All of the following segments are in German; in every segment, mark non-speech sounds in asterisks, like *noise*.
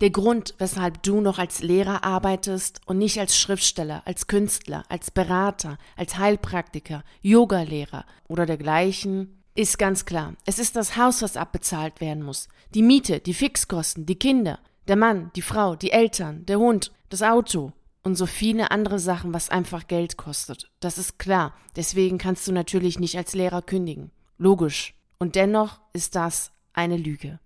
Der Grund, weshalb du noch als Lehrer arbeitest und nicht als Schriftsteller, als Künstler, als Berater, als Heilpraktiker, Yogalehrer oder dergleichen, ist ganz klar. Es ist das Haus, was abbezahlt werden muss. Die Miete, die Fixkosten, die Kinder, der Mann, die Frau, die Eltern, der Hund, das Auto und so viele andere Sachen, was einfach Geld kostet. Das ist klar. Deswegen kannst du natürlich nicht als Lehrer kündigen. Logisch. Und dennoch ist das eine Lüge.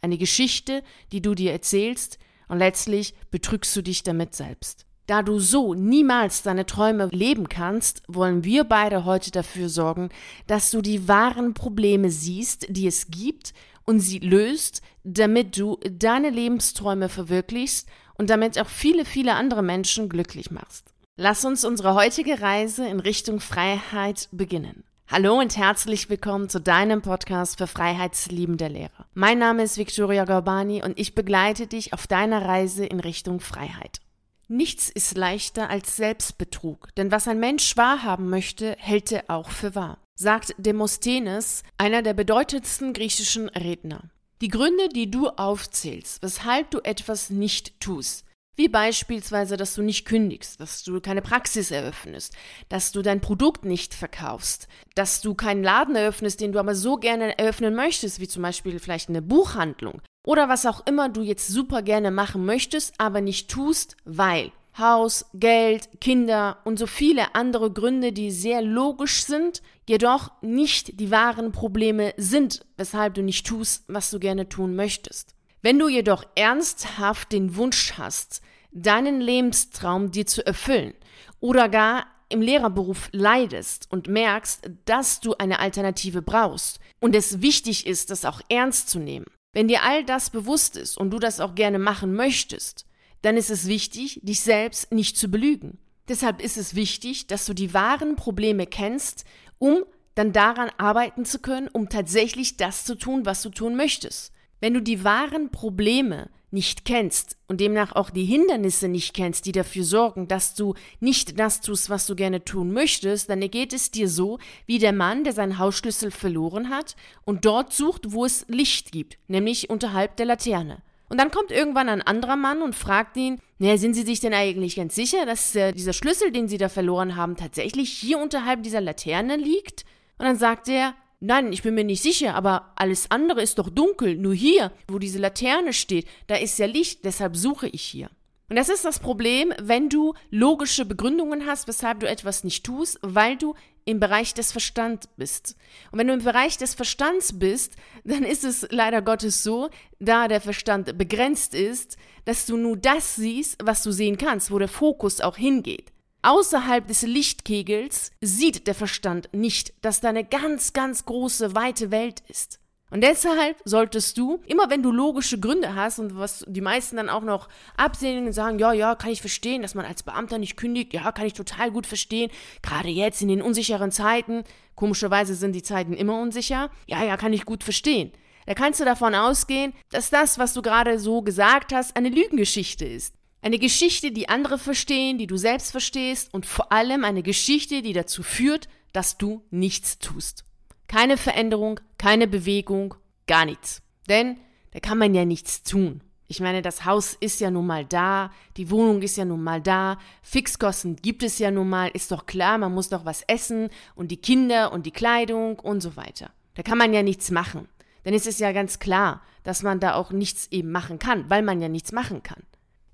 Eine Geschichte, die du dir erzählst und letztlich betrügst du dich damit selbst. Da du so niemals deine Träume leben kannst, wollen wir beide heute dafür sorgen, dass du die wahren Probleme siehst, die es gibt und sie löst, damit du deine Lebensträume verwirklichst und damit auch viele, viele andere Menschen glücklich machst. Lass uns unsere heutige Reise in Richtung Freiheit beginnen. Hallo und herzlich willkommen zu deinem Podcast für freiheitsliebende Lehrer. Mein Name ist Victoria Gorbani und ich begleite dich auf deiner Reise in Richtung Freiheit. Nichts ist leichter als Selbstbetrug, denn was ein Mensch wahrhaben möchte, hält er auch für wahr, sagt Demosthenes, einer der bedeutendsten griechischen Redner. Die Gründe, die du aufzählst, weshalb du etwas nicht tust, wie beispielsweise, dass du nicht kündigst, dass du keine Praxis eröffnest, dass du dein Produkt nicht verkaufst, dass du keinen Laden eröffnest, den du aber so gerne eröffnen möchtest, wie zum Beispiel vielleicht eine Buchhandlung oder was auch immer du jetzt super gerne machen möchtest, aber nicht tust, weil Haus, Geld, Kinder und so viele andere Gründe, die sehr logisch sind, jedoch nicht die wahren Probleme sind, weshalb du nicht tust, was du gerne tun möchtest. Wenn du jedoch ernsthaft den Wunsch hast, deinen Lebenstraum dir zu erfüllen oder gar im Lehrerberuf leidest und merkst, dass du eine Alternative brauchst und es wichtig ist, das auch ernst zu nehmen, wenn dir all das bewusst ist und du das auch gerne machen möchtest, dann ist es wichtig, dich selbst nicht zu belügen. Deshalb ist es wichtig, dass du die wahren Probleme kennst, um dann daran arbeiten zu können, um tatsächlich das zu tun, was du tun möchtest. Wenn du die wahren Probleme nicht kennst und demnach auch die Hindernisse nicht kennst, die dafür sorgen, dass du nicht das tust, was du gerne tun möchtest, dann geht es dir so wie der Mann, der seinen Hausschlüssel verloren hat und dort sucht, wo es Licht gibt, nämlich unterhalb der Laterne. Und dann kommt irgendwann ein anderer Mann und fragt ihn, naja, sind Sie sich denn eigentlich ganz sicher, dass äh, dieser Schlüssel, den Sie da verloren haben, tatsächlich hier unterhalb dieser Laterne liegt? Und dann sagt er, Nein, ich bin mir nicht sicher, aber alles andere ist doch dunkel. Nur hier, wo diese Laterne steht, da ist ja Licht, deshalb suche ich hier. Und das ist das Problem, wenn du logische Begründungen hast, weshalb du etwas nicht tust, weil du im Bereich des Verstands bist. Und wenn du im Bereich des Verstands bist, dann ist es leider Gottes so, da der Verstand begrenzt ist, dass du nur das siehst, was du sehen kannst, wo der Fokus auch hingeht. Außerhalb des Lichtkegels sieht der Verstand nicht, dass da eine ganz, ganz große, weite Welt ist. Und deshalb solltest du, immer wenn du logische Gründe hast und was die meisten dann auch noch absehen und sagen, ja, ja, kann ich verstehen, dass man als Beamter nicht kündigt, ja, kann ich total gut verstehen, gerade jetzt in den unsicheren Zeiten, komischerweise sind die Zeiten immer unsicher, ja, ja, kann ich gut verstehen. Da kannst du davon ausgehen, dass das, was du gerade so gesagt hast, eine Lügengeschichte ist. Eine Geschichte, die andere verstehen, die du selbst verstehst und vor allem eine Geschichte, die dazu führt, dass du nichts tust. Keine Veränderung, keine Bewegung, gar nichts. Denn da kann man ja nichts tun. Ich meine, das Haus ist ja nun mal da, die Wohnung ist ja nun mal da, Fixkosten gibt es ja nun mal, ist doch klar, man muss doch was essen und die Kinder und die Kleidung und so weiter. Da kann man ja nichts machen. Denn es ist ja ganz klar, dass man da auch nichts eben machen kann, weil man ja nichts machen kann.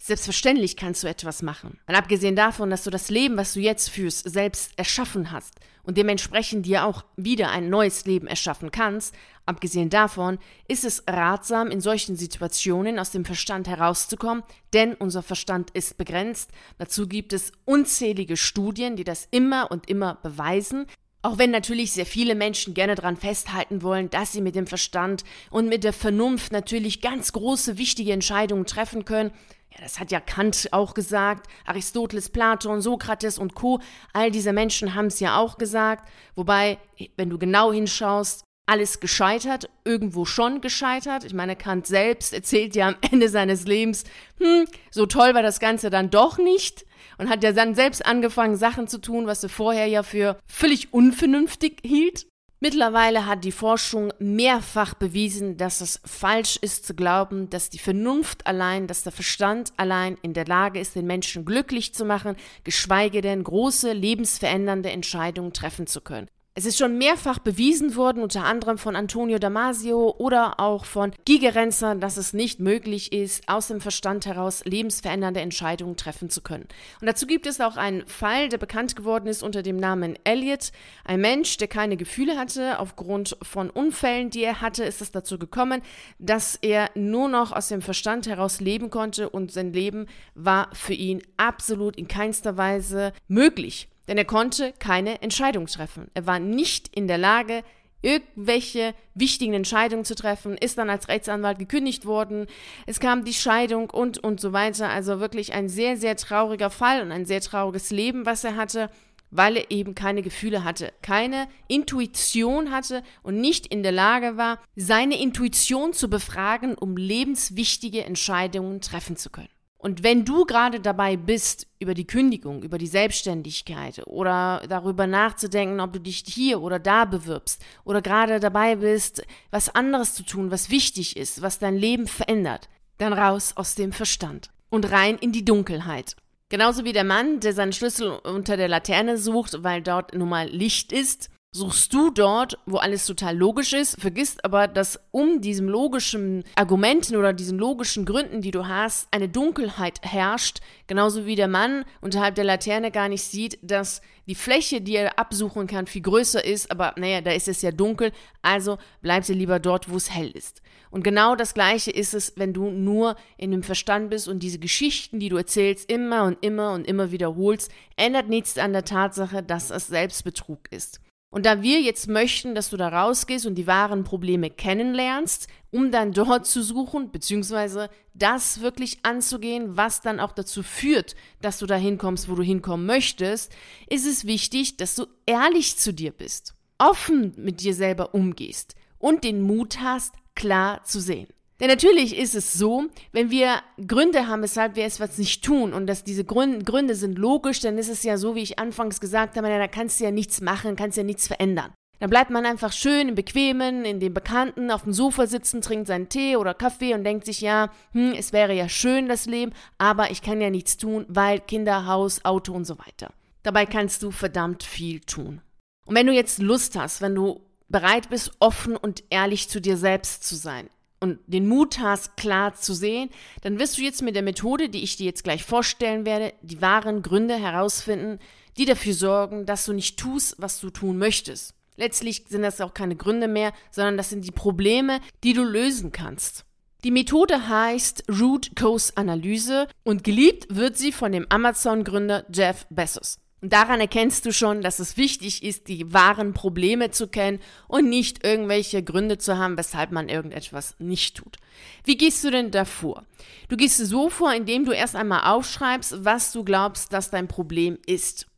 Selbstverständlich kannst du etwas machen. Und abgesehen davon, dass du das Leben, was du jetzt führst, selbst erschaffen hast und dementsprechend dir auch wieder ein neues Leben erschaffen kannst, abgesehen davon ist es ratsam, in solchen Situationen aus dem Verstand herauszukommen, denn unser Verstand ist begrenzt. Dazu gibt es unzählige Studien, die das immer und immer beweisen. Auch wenn natürlich sehr viele Menschen gerne daran festhalten wollen, dass sie mit dem Verstand und mit der Vernunft natürlich ganz große, wichtige Entscheidungen treffen können, ja, das hat ja Kant auch gesagt, Aristoteles, Platon, Sokrates und Co. All diese Menschen haben es ja auch gesagt. Wobei, wenn du genau hinschaust, alles gescheitert, irgendwo schon gescheitert. Ich meine, Kant selbst erzählt ja am Ende seines Lebens, hm, so toll war das Ganze dann doch nicht. Und hat ja dann selbst angefangen, Sachen zu tun, was er vorher ja für völlig unvernünftig hielt. Mittlerweile hat die Forschung mehrfach bewiesen, dass es falsch ist zu glauben, dass die Vernunft allein, dass der Verstand allein in der Lage ist, den Menschen glücklich zu machen, geschweige denn große, lebensverändernde Entscheidungen treffen zu können. Es ist schon mehrfach bewiesen worden, unter anderem von Antonio Damasio oder auch von Gigerenzer, dass es nicht möglich ist, aus dem Verstand heraus lebensverändernde Entscheidungen treffen zu können. Und dazu gibt es auch einen Fall, der bekannt geworden ist unter dem Namen Elliot. Ein Mensch, der keine Gefühle hatte, aufgrund von Unfällen, die er hatte, ist es dazu gekommen, dass er nur noch aus dem Verstand heraus leben konnte und sein Leben war für ihn absolut in keinster Weise möglich. Denn er konnte keine Entscheidung treffen. Er war nicht in der Lage, irgendwelche wichtigen Entscheidungen zu treffen, ist dann als Rechtsanwalt gekündigt worden, es kam die Scheidung und, und so weiter. Also wirklich ein sehr, sehr trauriger Fall und ein sehr trauriges Leben, was er hatte, weil er eben keine Gefühle hatte, keine Intuition hatte und nicht in der Lage war, seine Intuition zu befragen, um lebenswichtige Entscheidungen treffen zu können. Und wenn du gerade dabei bist, über die Kündigung, über die Selbstständigkeit oder darüber nachzudenken, ob du dich hier oder da bewirbst oder gerade dabei bist, was anderes zu tun, was wichtig ist, was dein Leben verändert, dann raus aus dem Verstand und rein in die Dunkelheit. Genauso wie der Mann, der seinen Schlüssel unter der Laterne sucht, weil dort nun mal Licht ist, suchst du dort, wo alles total logisch ist, vergisst aber, dass um diesen logischen Argumenten oder diesen logischen Gründen, die du hast, eine Dunkelheit herrscht, genauso wie der Mann unterhalb der Laterne gar nicht sieht, dass die Fläche, die er absuchen kann, viel größer ist, aber naja, da ist es ja dunkel, also bleibst du lieber dort, wo es hell ist. Und genau das Gleiche ist es, wenn du nur in dem Verstand bist und diese Geschichten, die du erzählst, immer und immer und immer wiederholst, ändert nichts an der Tatsache, dass es Selbstbetrug ist. Und da wir jetzt möchten, dass du da rausgehst und die wahren Probleme kennenlernst, um dann dort zu suchen, beziehungsweise das wirklich anzugehen, was dann auch dazu führt, dass du da hinkommst, wo du hinkommen möchtest, ist es wichtig, dass du ehrlich zu dir bist, offen mit dir selber umgehst und den Mut hast, klar zu sehen. Denn natürlich ist es so, wenn wir Gründe haben, weshalb wir etwas nicht tun und dass diese Gründe sind logisch, dann ist es ja so, wie ich anfangs gesagt habe, da kannst du ja nichts machen, kannst ja nichts verändern. Dann bleibt man einfach schön im Bequemen, in dem Bekannten, auf dem Sofa sitzen, trinkt seinen Tee oder Kaffee und denkt sich, ja, hm, es wäre ja schön das Leben, aber ich kann ja nichts tun, weil Kinder, Haus, Auto und so weiter. Dabei kannst du verdammt viel tun. Und wenn du jetzt Lust hast, wenn du bereit bist, offen und ehrlich zu dir selbst zu sein, und den Mut hast, klar zu sehen, dann wirst du jetzt mit der Methode, die ich dir jetzt gleich vorstellen werde, die wahren Gründe herausfinden, die dafür sorgen, dass du nicht tust, was du tun möchtest. Letztlich sind das auch keine Gründe mehr, sondern das sind die Probleme, die du lösen kannst. Die Methode heißt Root Cause Analyse und geliebt wird sie von dem Amazon-Gründer Jeff Bezos. Und daran erkennst du schon, dass es wichtig ist, die wahren Probleme zu kennen und nicht irgendwelche Gründe zu haben, weshalb man irgendetwas nicht tut. Wie gehst du denn da vor? Du gehst so vor, indem du erst einmal aufschreibst, was du glaubst, dass dein Problem ist.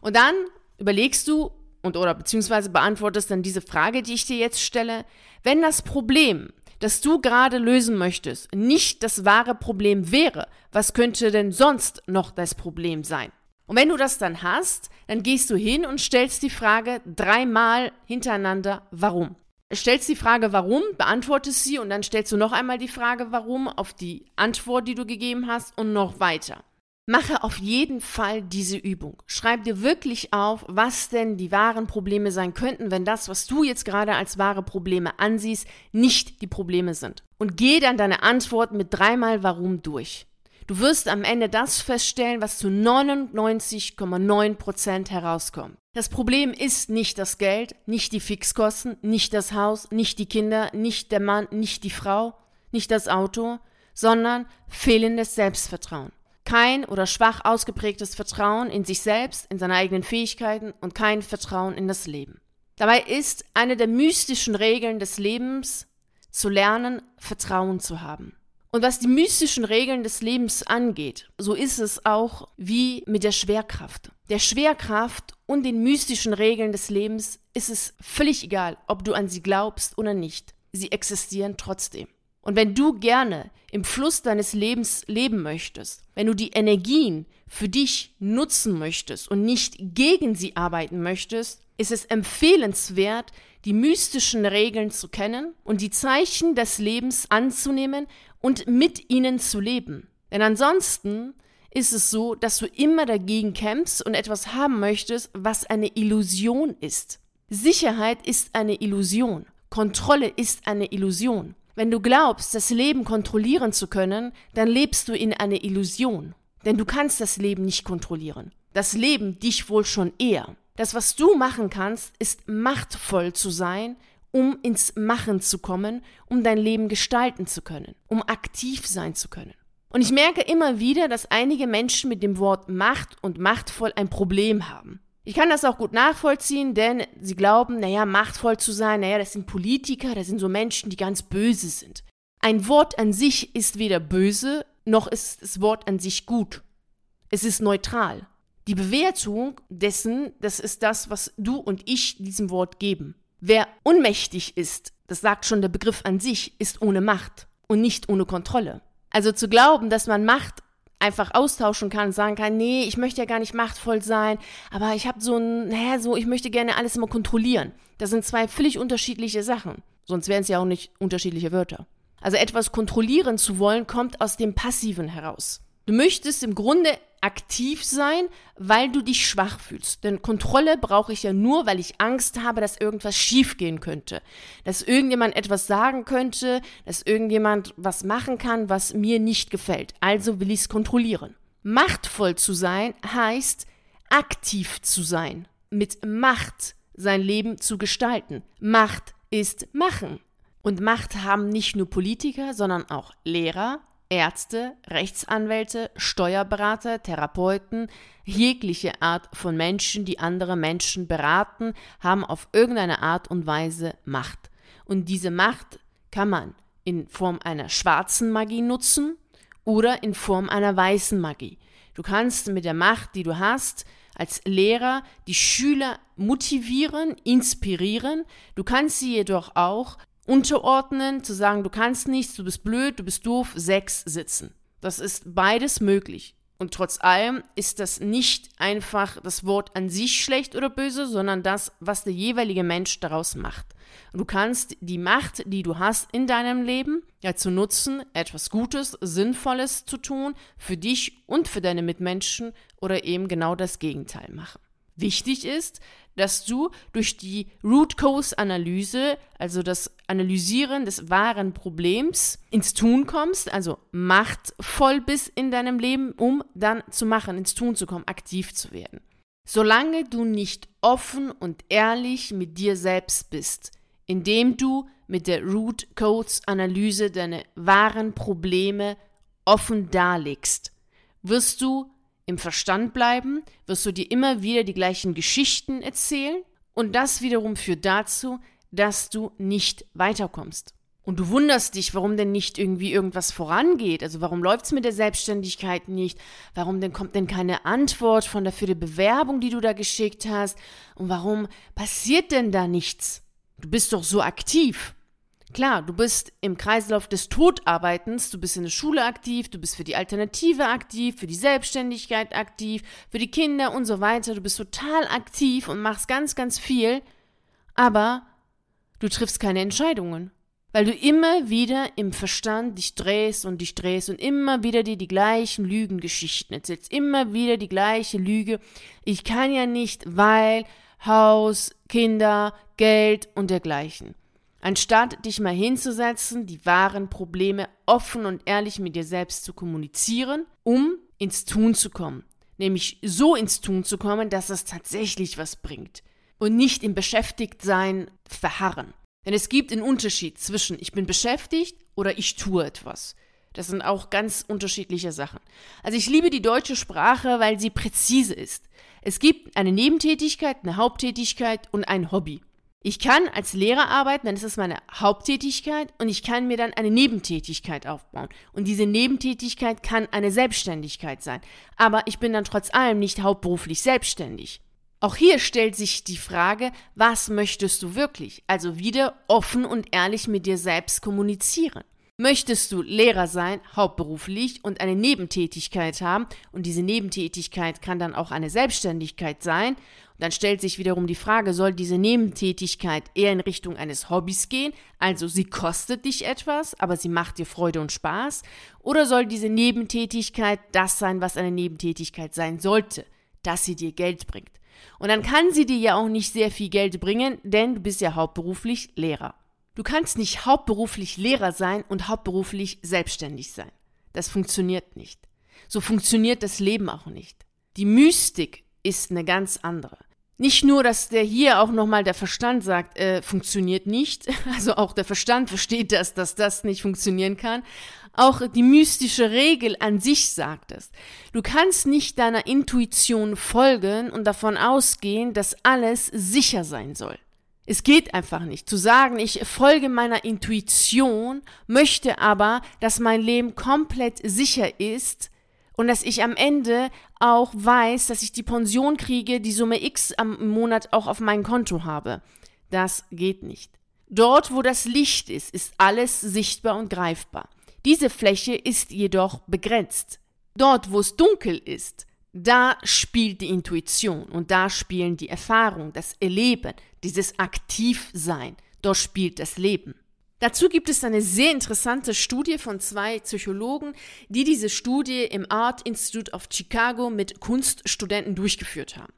Und dann überlegst du und oder beziehungsweise beantwortest dann diese Frage, die ich dir jetzt stelle. Wenn das Problem, das du gerade lösen möchtest, nicht das wahre Problem wäre, was könnte denn sonst noch das Problem sein? Und wenn du das dann hast, dann gehst du hin und stellst die Frage dreimal hintereinander, warum. Stellst die Frage, warum, beantwortest sie und dann stellst du noch einmal die Frage, warum, auf die Antwort, die du gegeben hast und noch weiter. Mache auf jeden Fall diese Übung. Schreib dir wirklich auf, was denn die wahren Probleme sein könnten, wenn das, was du jetzt gerade als wahre Probleme ansiehst, nicht die Probleme sind. Und geh dann deine Antwort mit dreimal Warum durch. Du wirst am Ende das feststellen, was zu 99,9 Prozent herauskommt. Das Problem ist nicht das Geld, nicht die Fixkosten, nicht das Haus, nicht die Kinder, nicht der Mann, nicht die Frau, nicht das Auto, sondern fehlendes Selbstvertrauen. Kein oder schwach ausgeprägtes Vertrauen in sich selbst, in seine eigenen Fähigkeiten und kein Vertrauen in das Leben. Dabei ist eine der mystischen Regeln des Lebens zu lernen, Vertrauen zu haben. Und was die mystischen Regeln des Lebens angeht, so ist es auch wie mit der Schwerkraft. Der Schwerkraft und den mystischen Regeln des Lebens ist es völlig egal, ob du an sie glaubst oder nicht. Sie existieren trotzdem. Und wenn du gerne im Fluss deines Lebens leben möchtest, wenn du die Energien für dich nutzen möchtest und nicht gegen sie arbeiten möchtest, ist es empfehlenswert, die mystischen Regeln zu kennen und die Zeichen des Lebens anzunehmen und mit ihnen zu leben. Denn ansonsten ist es so, dass du immer dagegen kämpfst und etwas haben möchtest, was eine Illusion ist. Sicherheit ist eine Illusion. Kontrolle ist eine Illusion. Wenn du glaubst, das Leben kontrollieren zu können, dann lebst du in einer Illusion. Denn du kannst das Leben nicht kontrollieren. Das Leben dich wohl schon eher. Das, was du machen kannst, ist machtvoll zu sein, um ins Machen zu kommen, um dein Leben gestalten zu können, um aktiv sein zu können. Und ich merke immer wieder, dass einige Menschen mit dem Wort Macht und machtvoll ein Problem haben. Ich kann das auch gut nachvollziehen, denn sie glauben, naja, machtvoll zu sein, naja, das sind Politiker, das sind so Menschen, die ganz böse sind. Ein Wort an sich ist weder böse, noch ist das Wort an sich gut. Es ist neutral. Die Bewertung dessen, das ist das, was du und ich diesem Wort geben. Wer unmächtig ist, das sagt schon der Begriff an sich, ist ohne Macht und nicht ohne Kontrolle. Also zu glauben, dass man Macht einfach austauschen kann sagen kann, nee, ich möchte ja gar nicht machtvoll sein, aber ich habe so ein, naja, so, ich möchte gerne alles immer kontrollieren. Das sind zwei völlig unterschiedliche Sachen. Sonst wären es ja auch nicht unterschiedliche Wörter. Also etwas kontrollieren zu wollen, kommt aus dem Passiven heraus. Du möchtest im Grunde aktiv sein, weil du dich schwach fühlst. Denn Kontrolle brauche ich ja nur, weil ich Angst habe, dass irgendwas schiefgehen könnte. Dass irgendjemand etwas sagen könnte, dass irgendjemand was machen kann, was mir nicht gefällt. Also will ich es kontrollieren. Machtvoll zu sein heißt aktiv zu sein. Mit Macht sein Leben zu gestalten. Macht ist machen. Und Macht haben nicht nur Politiker, sondern auch Lehrer, Ärzte, Rechtsanwälte, Steuerberater, Therapeuten, jegliche Art von Menschen, die andere Menschen beraten, haben auf irgendeine Art und Weise Macht. Und diese Macht kann man in Form einer schwarzen Magie nutzen oder in Form einer weißen Magie. Du kannst mit der Macht, die du hast, als Lehrer die Schüler motivieren, inspirieren. Du kannst sie jedoch auch unterordnen, zu sagen, du kannst nichts, du bist blöd, du bist doof, sechs sitzen. Das ist beides möglich. Und trotz allem ist das nicht einfach das Wort an sich schlecht oder böse, sondern das, was der jeweilige Mensch daraus macht. Du kannst die Macht, die du hast in deinem Leben, dazu nutzen, etwas Gutes, Sinnvolles zu tun, für dich und für deine Mitmenschen oder eben genau das Gegenteil machen. Wichtig ist, dass du durch die Root Cause Analyse, also das Analysieren des wahren Problems, ins Tun kommst, also machtvoll bist in deinem Leben, um dann zu machen, ins Tun zu kommen, aktiv zu werden. Solange du nicht offen und ehrlich mit dir selbst bist, indem du mit der Root Codes Analyse deine wahren Probleme offen darlegst, wirst du im Verstand bleiben, wirst du dir immer wieder die gleichen Geschichten erzählen und das wiederum führt dazu, dass du nicht weiterkommst. Und du wunderst dich, warum denn nicht irgendwie irgendwas vorangeht. Also warum läuft es mit der Selbstständigkeit nicht? Warum denn kommt denn keine Antwort von der für die Bewerbung, die du da geschickt hast? Und warum passiert denn da nichts? Du bist doch so aktiv. Klar, du bist im Kreislauf des Todarbeitens, du bist in der Schule aktiv, du bist für die Alternative aktiv, für die Selbstständigkeit aktiv, für die Kinder und so weiter. Du bist total aktiv und machst ganz, ganz viel, aber du triffst keine Entscheidungen, weil du immer wieder im Verstand dich drehst und dich drehst und immer wieder dir die gleichen Lügengeschichten erzählst, immer wieder die gleiche Lüge. Ich kann ja nicht, weil Haus, Kinder, Geld und dergleichen. Anstatt dich mal hinzusetzen, die wahren Probleme offen und ehrlich mit dir selbst zu kommunizieren, um ins Tun zu kommen. Nämlich so ins Tun zu kommen, dass es tatsächlich was bringt. Und nicht im Beschäftigtsein verharren. Denn es gibt einen Unterschied zwischen ich bin beschäftigt oder ich tue etwas. Das sind auch ganz unterschiedliche Sachen. Also ich liebe die deutsche Sprache, weil sie präzise ist. Es gibt eine Nebentätigkeit, eine Haupttätigkeit und ein Hobby. Ich kann als Lehrer arbeiten, dann ist es meine Haupttätigkeit und ich kann mir dann eine Nebentätigkeit aufbauen. Und diese Nebentätigkeit kann eine Selbstständigkeit sein. Aber ich bin dann trotz allem nicht hauptberuflich selbstständig. Auch hier stellt sich die Frage, was möchtest du wirklich? Also wieder offen und ehrlich mit dir selbst kommunizieren. Möchtest du Lehrer sein, hauptberuflich und eine Nebentätigkeit haben, und diese Nebentätigkeit kann dann auch eine Selbstständigkeit sein, dann stellt sich wiederum die Frage, soll diese Nebentätigkeit eher in Richtung eines Hobbys gehen, also sie kostet dich etwas, aber sie macht dir Freude und Spaß, oder soll diese Nebentätigkeit das sein, was eine Nebentätigkeit sein sollte, dass sie dir Geld bringt. Und dann kann sie dir ja auch nicht sehr viel Geld bringen, denn du bist ja hauptberuflich Lehrer. Du kannst nicht hauptberuflich Lehrer sein und hauptberuflich selbstständig sein. Das funktioniert nicht. So funktioniert das Leben auch nicht. Die Mystik ist eine ganz andere. Nicht nur, dass der hier auch nochmal der Verstand sagt, äh, funktioniert nicht, *laughs* also auch der Verstand versteht das, dass das nicht funktionieren kann. Auch die mystische Regel an sich sagt es. Du kannst nicht deiner Intuition folgen und davon ausgehen, dass alles sicher sein soll. Es geht einfach nicht. Zu sagen, ich folge meiner Intuition, möchte aber, dass mein Leben komplett sicher ist und dass ich am Ende auch weiß, dass ich die Pension kriege, die Summe X am Monat auch auf meinem Konto habe. Das geht nicht. Dort, wo das Licht ist, ist alles sichtbar und greifbar. Diese Fläche ist jedoch begrenzt. Dort, wo es dunkel ist, da spielt die Intuition und da spielen die Erfahrung, das Erleben, dieses Aktivsein. Dort spielt das Leben. Dazu gibt es eine sehr interessante Studie von zwei Psychologen, die diese Studie im Art Institute of Chicago mit Kunststudenten durchgeführt haben.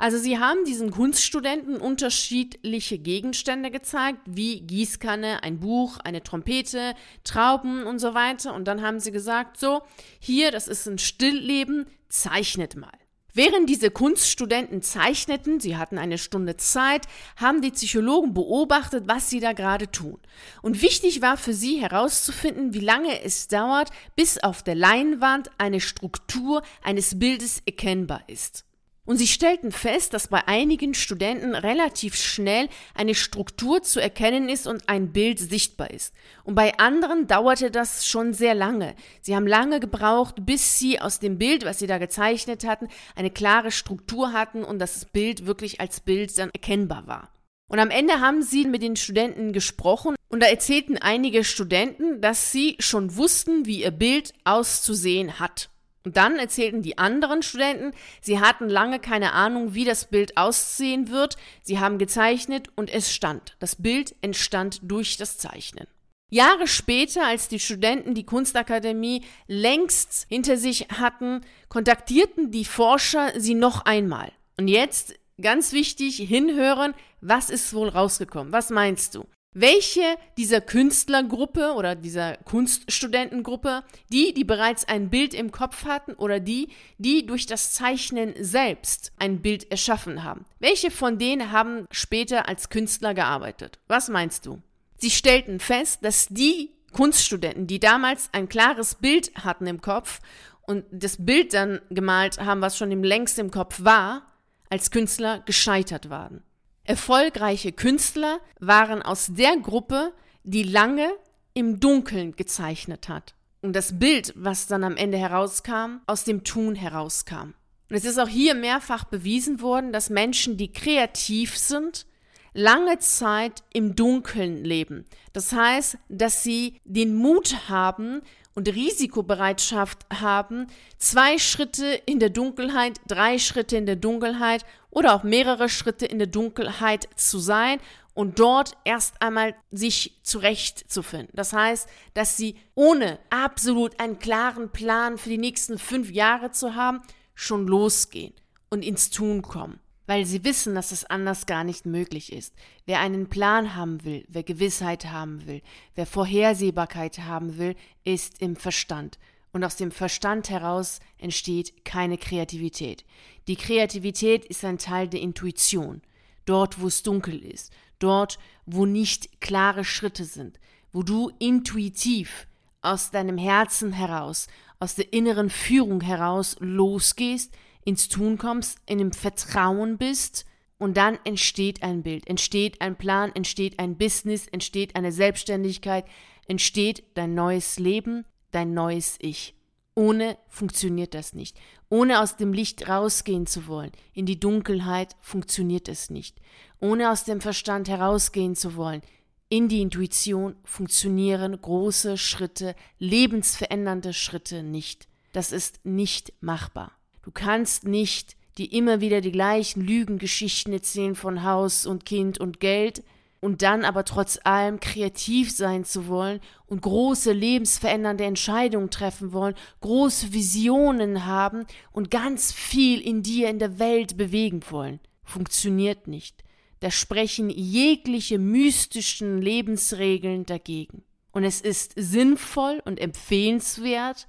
Also sie haben diesen Kunststudenten unterschiedliche Gegenstände gezeigt, wie Gießkanne, ein Buch, eine Trompete, Trauben und so weiter. Und dann haben sie gesagt, so, hier, das ist ein Stillleben, zeichnet mal. Während diese Kunststudenten zeichneten, sie hatten eine Stunde Zeit, haben die Psychologen beobachtet, was sie da gerade tun. Und wichtig war für sie herauszufinden, wie lange es dauert, bis auf der Leinwand eine Struktur eines Bildes erkennbar ist. Und sie stellten fest, dass bei einigen Studenten relativ schnell eine Struktur zu erkennen ist und ein Bild sichtbar ist. Und bei anderen dauerte das schon sehr lange. Sie haben lange gebraucht, bis sie aus dem Bild, was sie da gezeichnet hatten, eine klare Struktur hatten und das Bild wirklich als Bild dann erkennbar war. Und am Ende haben sie mit den Studenten gesprochen und da erzählten einige Studenten, dass sie schon wussten, wie ihr Bild auszusehen hat. Und dann erzählten die anderen Studenten, sie hatten lange keine Ahnung, wie das Bild aussehen wird. Sie haben gezeichnet und es stand. Das Bild entstand durch das Zeichnen. Jahre später, als die Studenten die Kunstakademie längst hinter sich hatten, kontaktierten die Forscher sie noch einmal. Und jetzt, ganz wichtig, hinhören, was ist wohl rausgekommen? Was meinst du? Welche dieser Künstlergruppe oder dieser Kunststudentengruppe, die, die bereits ein Bild im Kopf hatten oder die, die durch das Zeichnen selbst ein Bild erschaffen haben. Welche von denen haben später als Künstler gearbeitet? Was meinst du? Sie stellten fest, dass die Kunststudenten, die damals ein klares Bild hatten im Kopf und das Bild dann gemalt haben, was schon längst im Kopf war, als Künstler gescheitert waren. Erfolgreiche Künstler waren aus der Gruppe, die lange im Dunkeln gezeichnet hat. Und das Bild, was dann am Ende herauskam, aus dem Tun herauskam. Und es ist auch hier mehrfach bewiesen worden, dass Menschen, die kreativ sind, lange Zeit im Dunkeln leben. Das heißt, dass sie den Mut haben und Risikobereitschaft haben, zwei Schritte in der Dunkelheit, drei Schritte in der Dunkelheit oder auch mehrere Schritte in der Dunkelheit zu sein und dort erst einmal sich zurechtzufinden. Das heißt, dass sie ohne absolut einen klaren Plan für die nächsten fünf Jahre zu haben, schon losgehen und ins Tun kommen weil sie wissen, dass es anders gar nicht möglich ist. Wer einen Plan haben will, wer Gewissheit haben will, wer Vorhersehbarkeit haben will, ist im Verstand. Und aus dem Verstand heraus entsteht keine Kreativität. Die Kreativität ist ein Teil der Intuition. Dort, wo es dunkel ist, dort, wo nicht klare Schritte sind, wo du intuitiv aus deinem Herzen heraus, aus der inneren Führung heraus losgehst, ins Tun kommst, in dem Vertrauen bist und dann entsteht ein Bild, entsteht ein Plan, entsteht ein Business, entsteht eine Selbstständigkeit, entsteht dein neues Leben, dein neues Ich. Ohne funktioniert das nicht. Ohne aus dem Licht rausgehen zu wollen, in die Dunkelheit, funktioniert es nicht. Ohne aus dem Verstand herausgehen zu wollen, in die Intuition funktionieren große Schritte, lebensverändernde Schritte nicht. Das ist nicht machbar. Du kannst nicht die immer wieder die gleichen Lügengeschichten erzählen von Haus und Kind und Geld und dann aber trotz allem kreativ sein zu wollen und große lebensverändernde Entscheidungen treffen wollen, große Visionen haben und ganz viel in dir in der Welt bewegen wollen. Funktioniert nicht. Da sprechen jegliche mystischen Lebensregeln dagegen. Und es ist sinnvoll und empfehlenswert,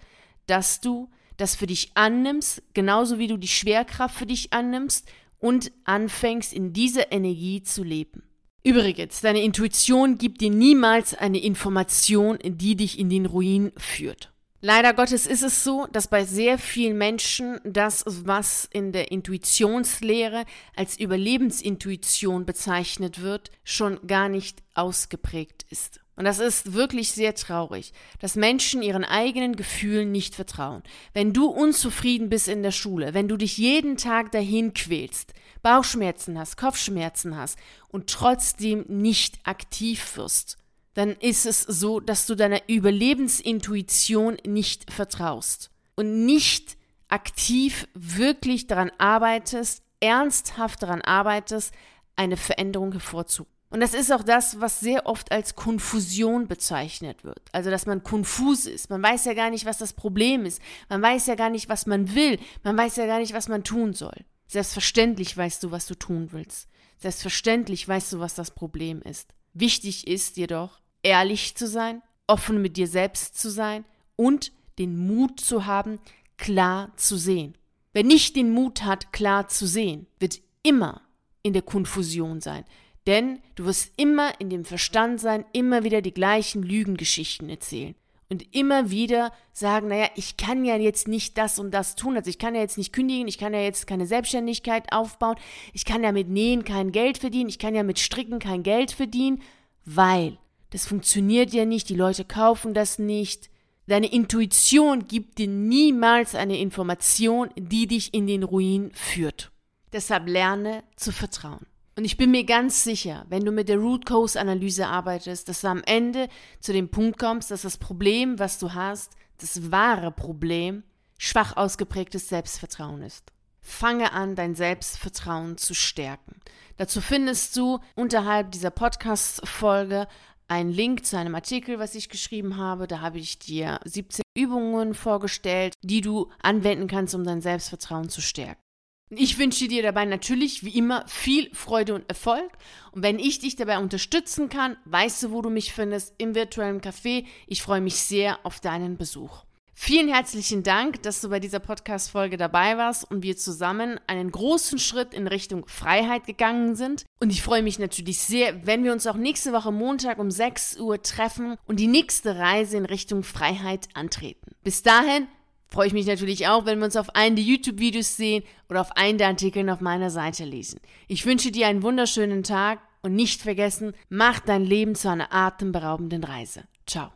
dass du das für dich annimmst, genauso wie du die Schwerkraft für dich annimmst und anfängst, in dieser Energie zu leben. Übrigens, deine Intuition gibt dir niemals eine Information, die dich in den Ruin führt. Leider Gottes ist es so, dass bei sehr vielen Menschen das, was in der Intuitionslehre als Überlebensintuition bezeichnet wird, schon gar nicht ausgeprägt ist. Und das ist wirklich sehr traurig, dass Menschen ihren eigenen Gefühlen nicht vertrauen. Wenn du unzufrieden bist in der Schule, wenn du dich jeden Tag dahin quälst, Bauchschmerzen hast, Kopfschmerzen hast und trotzdem nicht aktiv wirst, dann ist es so, dass du deiner Überlebensintuition nicht vertraust und nicht aktiv wirklich daran arbeitest, ernsthaft daran arbeitest, eine Veränderung hervorzurufen. Und das ist auch das, was sehr oft als Konfusion bezeichnet wird. Also, dass man konfus ist. Man weiß ja gar nicht, was das Problem ist. Man weiß ja gar nicht, was man will. Man weiß ja gar nicht, was man tun soll. Selbstverständlich weißt du, was du tun willst. Selbstverständlich weißt du, was das Problem ist. Wichtig ist jedoch, ehrlich zu sein, offen mit dir selbst zu sein und den Mut zu haben, klar zu sehen. Wer nicht den Mut hat, klar zu sehen, wird immer in der Konfusion sein, denn du wirst immer in dem Verstand sein, immer wieder die gleichen Lügengeschichten erzählen. Und immer wieder sagen, naja, ich kann ja jetzt nicht das und das tun. Also ich kann ja jetzt nicht kündigen, ich kann ja jetzt keine Selbstständigkeit aufbauen, ich kann ja mit Nähen kein Geld verdienen, ich kann ja mit Stricken kein Geld verdienen, weil das funktioniert ja nicht, die Leute kaufen das nicht. Deine Intuition gibt dir niemals eine Information, die dich in den Ruin führt. Deshalb lerne zu vertrauen. Und ich bin mir ganz sicher, wenn du mit der Root Cause Analyse arbeitest, dass du am Ende zu dem Punkt kommst, dass das Problem, was du hast, das wahre Problem, schwach ausgeprägtes Selbstvertrauen ist. Fange an, dein Selbstvertrauen zu stärken. Dazu findest du unterhalb dieser Podcast-Folge einen Link zu einem Artikel, was ich geschrieben habe. Da habe ich dir 17 Übungen vorgestellt, die du anwenden kannst, um dein Selbstvertrauen zu stärken. Ich wünsche dir dabei natürlich wie immer viel Freude und Erfolg. Und wenn ich dich dabei unterstützen kann, weißt du, wo du mich findest, im virtuellen Café. Ich freue mich sehr auf deinen Besuch. Vielen herzlichen Dank, dass du bei dieser Podcast-Folge dabei warst und wir zusammen einen großen Schritt in Richtung Freiheit gegangen sind. Und ich freue mich natürlich sehr, wenn wir uns auch nächste Woche Montag um 6 Uhr treffen und die nächste Reise in Richtung Freiheit antreten. Bis dahin freue ich mich natürlich auch, wenn wir uns auf einen der YouTube-Videos sehen oder auf einen der Artikeln auf meiner Seite lesen. Ich wünsche dir einen wunderschönen Tag und nicht vergessen, mach dein Leben zu einer atemberaubenden Reise. Ciao.